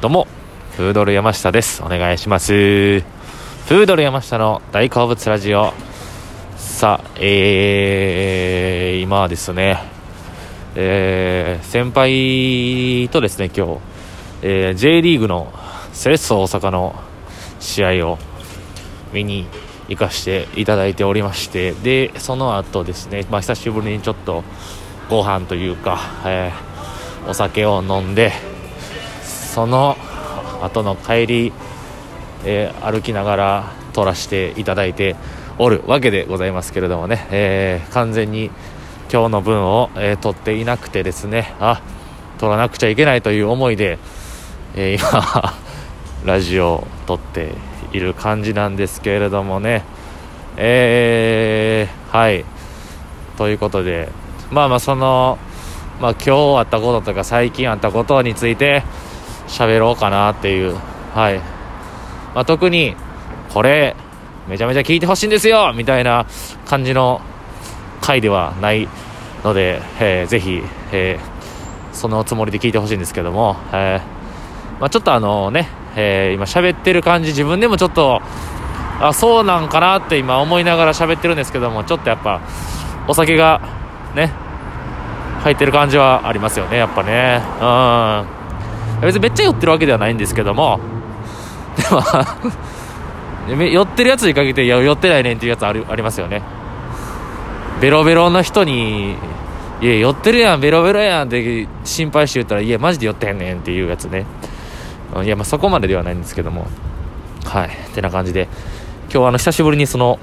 どうも、フードル山下です。お願いします。フードル山下の大好物ラジオ。さあ、えー、今はですね、えー、先輩とですね、今日、えー、J リーグのセレッソ大阪の試合を見に行かしていただいておりまして、で、その後ですね、まあ、久しぶりにちょっとご飯というか、えー、お酒を飲んで、その後の帰り、えー、歩きながら撮らせていただいておるわけでございますけれどもね、えー、完全に今日の分を、えー、撮っていなくてですね。あ撮らなくちゃいけないという思いで、え、今 ラジオを撮っている感じなんですけれどもね。えー、はい。ということでまあまあそのまあ今日あったこととか最近あったことについて喋ろうかなっていう、はい。まあ、特に、これ、めちゃめちゃ聞いてほしいんですよみたいな感じの回ではないので、えー、ぜひ、えー、そのつもりで聞いてほしいんですけども、えー、まあ、ちょっとあのね、えー、今喋ってる感じ、自分でもちょっと、あ、そうなんかなって今思いながら喋ってるんですけども、ちょっとやっぱ、お酒がね、入ってる感じはありますよね、やっぱね。うん。別にめっちゃ酔ってるわけではないんですけども、でも 酔ってるやつにかけて、いや、酔ってないねんっていうやつあるありますよね。ベロベロの人に、いや、酔ってるやん、ベロベロやんって心配して言ったら、いや、マジで酔ってへんねんっていうやつね。いや、まあそこまでではないんですけども。はい。ってな感じで、今日はあの、久しぶりにその、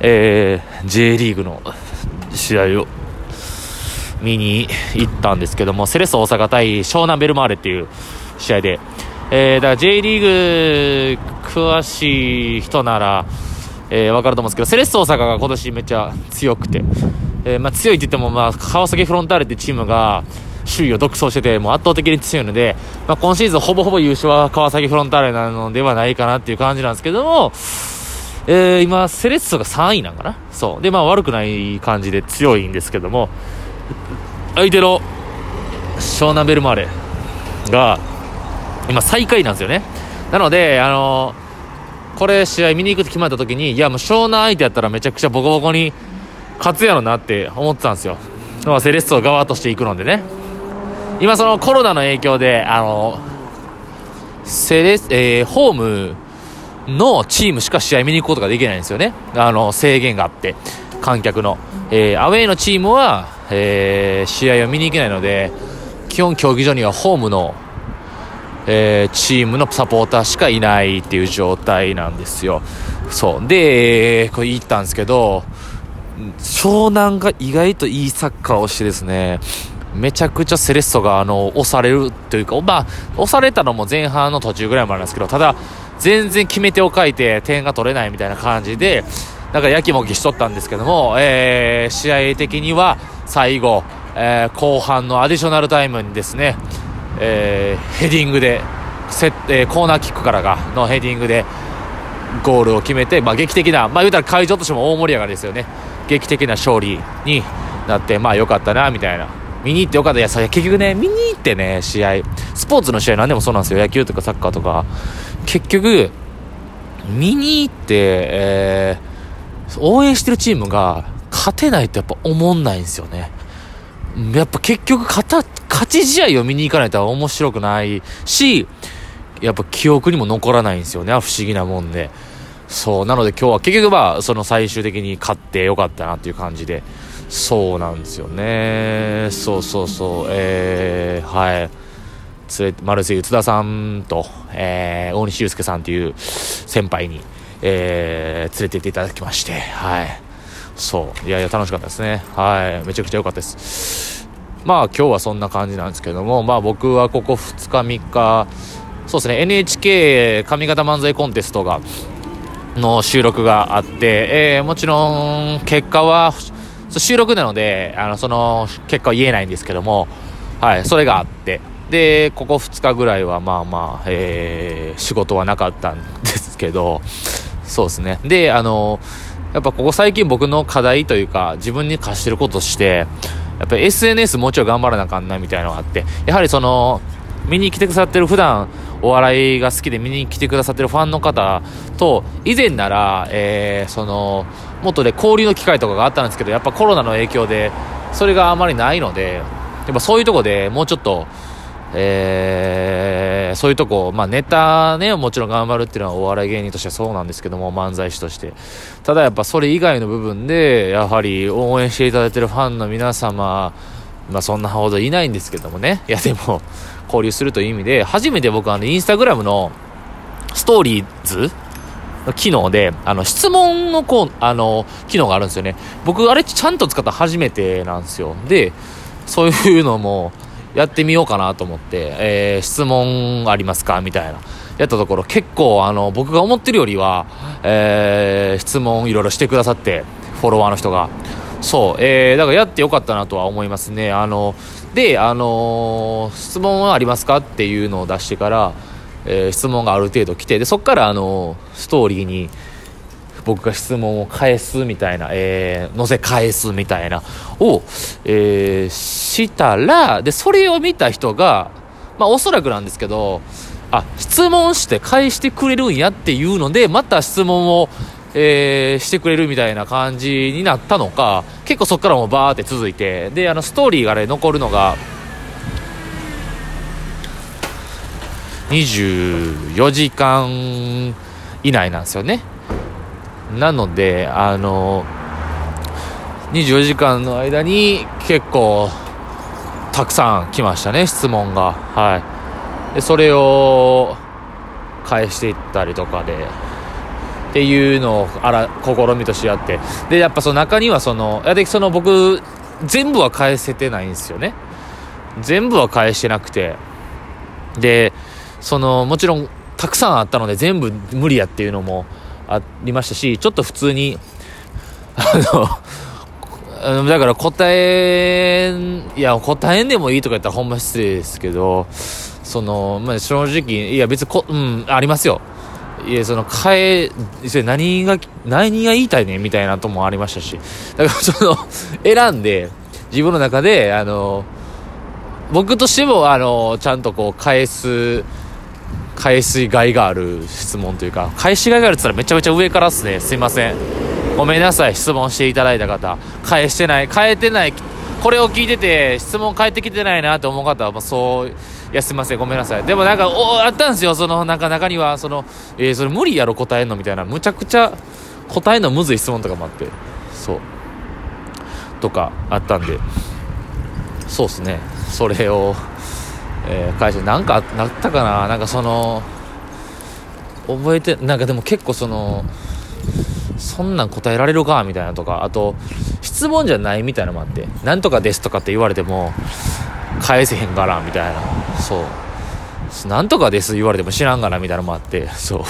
えー、J リーグの試合を見に行ったんですけども、セレッソ大阪対湘南ベルマーレっていう試合で、えー、だから J リーグ詳しい人なら、えー、分かると思うんですけど、セレッソ大阪が今年めっちゃ強くて、えー、まあ、強いって言っても、まあ、川崎フロンターレってチームが、首位を独走してて、もう圧倒的に強いので、まあ、今シーズンほぼほぼ優勝は川崎フロンターレなのではないかなっていう感じなんですけども、えー、今、セレッソが3位なんかな？そう。で、まあ悪くない感じで強いんですけども、相手の湘南ベルマーレが今最下位なんですよね。なのであのこれ試合見に行くって決まった時にいやもう湘南相手やったらめちゃくちゃボコボコに勝つやろなって思ってたんですよ。まあセレッソ側として行くのでね。今そのコロナの影響であのセレえー、ホームのチームしか試合見に行くことができないんですよね。あの制限があって観客の、えー、アウェーのチームはえー、試合を見に行けないので基本競技場にはホームの、えー、チームのサポーターしかいないっていう状態なんですよ。そう。で、これ行ったんですけど湘南が意外といいサッカーをしてですねめちゃくちゃセレッソがあの押されるというか、まあ、押されたのも前半の途中ぐらいまでなんですけど、ただ、全然決め手を書いて点が取れないみたいな感じで、なんかやきもきしとったんですけども、えー、試合的には最後、えー、後半のアディショナルタイムにですね、えー、ヘディングで、セえー、コーナーキックからがのヘディングでゴールを決めて、まあ、劇的な、まあ、言うたら会場としても大盛り上がりですよね。劇的な勝利になって、まあ良かったな、みたいな。見に行ってよかった。いや、結局ね、見に行ってね、試合、スポーツの試合なんでもそうなんですよ。野球とかサッカーとか。結局、見に行って、えー、応援してるチームが勝てないとやっぱ思んないんですよね。やっぱ結局勝、ち試合を見に行かないと面白くないし、やっぱ記憶にも残らないんですよね。不思議なもんで。そう。なので今日は結局まあ、その最終的に勝ってよかったなっていう感じで。そうなんですよね。そうそうそう。えー、はい。連れ、マルセイ津田さんと、えー、大西祐介さんっていう先輩に、えー、連れて行っていただきまして、はい。そう。いやいや、楽しかったですね。はい。めちゃくちゃ良かったです。まあ、今日はそんな感じなんですけども、まあ、僕はここ2日、3日、そうですね、NHK 上方漫才コンテストが、の収録があって、えー、もちろん、結果は、収録なので、あの、その、結果は言えないんですけども、はい、それがあって、で、ここ2日ぐらいは、まあまあ、えー、仕事はなかったんですけど、そうですね。で、あの、やっぱここ最近僕の課題というか、自分に課してることとして、やっぱ SNS もうちょい頑張らなあかんなみたいなのがあって、やはりその、見に来てくださってる普段お笑いが好きで見に来てくださってるファンの方と、以前なら、えー、その、もっとで交流の機会とかがあったんですけど、やっぱコロナの影響で、それがあまりないので、やっぱそういうとこでもうちょっと、えー、そういうとこ、まあネタね、もちろん頑張るっていうのはお笑い芸人としてはそうなんですけども、漫才師として。ただやっぱそれ以外の部分で、やはり応援していただいてるファンの皆様、まあそんなほどいないんですけどもね。いやでも、交流するという意味で、初めて僕はあの、インスタグラムのストーリーズの機能で、あの、質問のこう、あの、機能があるんですよね。僕、あれちゃんと使った初めてなんですよ。で、そういうのも、やってみようかなと思って、えー、質問ありますか？みたいな。やったところ結構あの僕が思ってるよりは、えー、質問いろいろしてくださってフォロワーの人が。そう、えー、だからやってよかったなとは思いますね。あのであのー、質問はありますか？っていうのを出してから、えー、質問がある程度来てでそこからあのストーリーに僕が質問を返すみたいな、えー、載せ返すみたいな、を、えー、したら、で、それを見た人が、まあ、おそらくなんですけど、あ、質問して返してくれるんやっていうので、また質問を、えー、してくれるみたいな感じになったのか、結構そっからもバーって続いて、で、あの、ストーリーがね、残るのが、24時間以内なんですよね。なので、あの、24時間の間に結構たくさん来ましたね、質問が。はい。で、それを返していったりとかで、っていうのをあら試みとしてやって。で、やっぱその中にはその、いやで、その僕、全部は返せてないんですよね。全部は返してなくて。で、その、もちろん、たくさんあったので全部無理やっていうのもありましたし、ちょっと普通に、あの、だから答え、いや、答えんでもいいとか言ったらほんま失礼ですけど、その、まあ、正直、いや、別にこ、うん、ありますよ。いや、その、変え、それ何が、何が言いたいねみたいなともありましたし。だから、その、選んで、自分の中で、あの、僕としても、あの、ちゃんとこう、返す、返しがいがある質問というか、返しがいがあるって言ったらめちゃめちゃ上からっすね。すいません。ごめんなさい、質問していただいた方。返してない、変えてない、これを聞いてて、質問返ってきてないなと思う方は、もうそう、いや、すいません、ごめんなさい。でもなんか、おあったんですよ、その、なんか中には、その、えー、それ無理やろ、答えんのみたいな、むちゃくちゃ答えんのむずい質問とかもあって、そう。とか、あったんで、そうっすね。それを、えー、返してなんかなったかな？なんかその覚えてなんかでも結構そのそんなん答えられるか？みたいなとか。あと質問じゃないみたいなのもあって「なんとかです」とかって言われても返せへんから？みたいな。そう「なんとかです」言われても知らんがな？みたいなのもあって。そう。い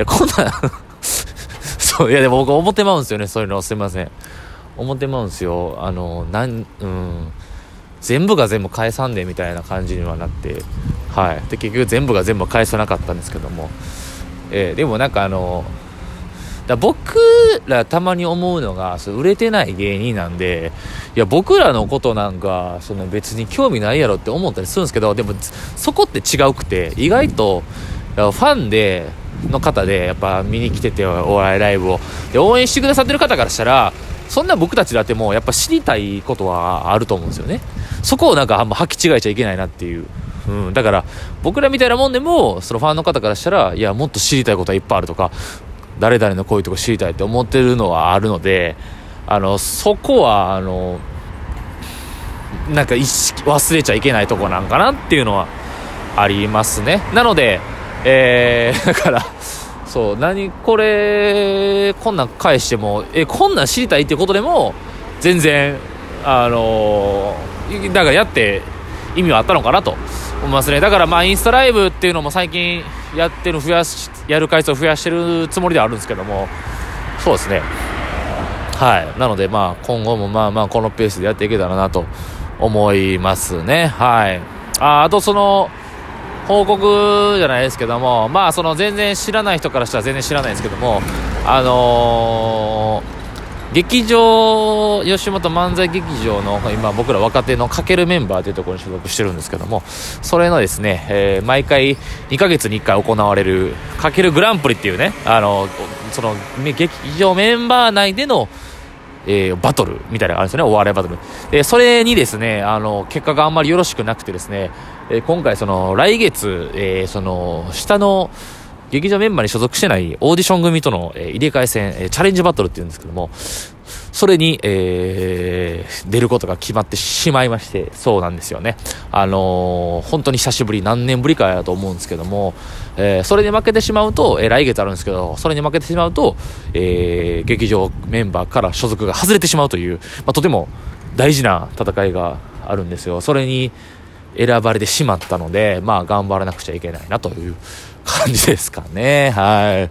やこんなんそう。いやでも僕思ってまうんですよね。そういうの。すいません。思ってまうんですよ。あのなんうん。全部が全部返さんでみたいな感じにはなってはい。で結局全部が全部返さなかったんですけども、えー、でもなんかあのだ僕らたまに思うのがそ売れてない芸人なんでいや僕らのことなんかその別に興味ないやろって思ったりするんですけどでもそこって違うくて意外とファンでの方でやっぱ見に来ててお笑いライブをで応援してくださってる方からしたらそんな僕たちだってもうやっぱ知りたいことはあると思うんですよね。そこをなんかあんま履き違えちゃいけないなっていう。うん、だから僕らみたいなもんでもそのファンの方からしたらいやもっと知りたいことはいっぱいあるとか誰々のこういうとこ知りたいって思ってるのはあるのであのそこはあのなんか意識忘れちゃいけないとこなんかなっていうのはありますねなのでえー、だからそう何これこんなん返してもえこんなん知りたいっていうことでも全然あのーだからやって意味はあったのかなと思いますね。だからまあインスタライブっていうのも最近やってる増やしやる回数を増やしてるつもりではあるんですけども。そうですね。はい。なのでまあ今後もまあまあこのペースでやっていけたらなと思いますね。はい。ああとその報告じゃないですけども。まあその全然知らない人からしたら全然知らないですけども。あのー劇場吉本漫才劇場の今僕ら若手のかけるメンバーというところに所属してるんですけどもそれのですね、えー、毎回2ヶ月に1回行われるかけるグランプリっていうねあのその劇場メンバー内でのえー、バトルみたいなのがあるんですよね、お笑いバトル。で、それにですね、あの、結果があんまりよろしくなくてですね、えー、今回その、来月、えー、その、下の、劇場メンバーに所属してないオーディション組との、えー、入れ替え戦、えー、チャレンジバトルっていうんですけども、それに、えー、出ることが決まってしまいまして、そうなんですよね。あのー、本当に久しぶり、何年ぶりかやと思うんですけども、えー、それに負けてしまうと、えー、来月あるんですけど、それに負けてしまうと、えー、劇場メンバーから所属が外れてしまうという、まあ、とても大事な戦いがあるんですよ。それに選ばれてしまったので、まあ、頑張らなくちゃいけないなという感じですかね。は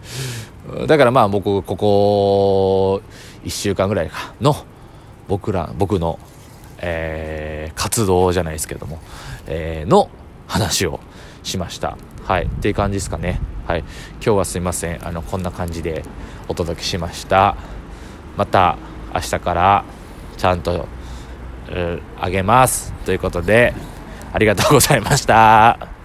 い。だからまあ僕、ここ、1週間ぐらいかの、僕ら、僕の、えー、活動じゃないですけども、えー、の話をしました。はい。っていう感じですかね。はい。今日はすいません。あの、こんな感じでお届けしました。また、明日からちゃんと、あげます。ということで、ありがとうございました。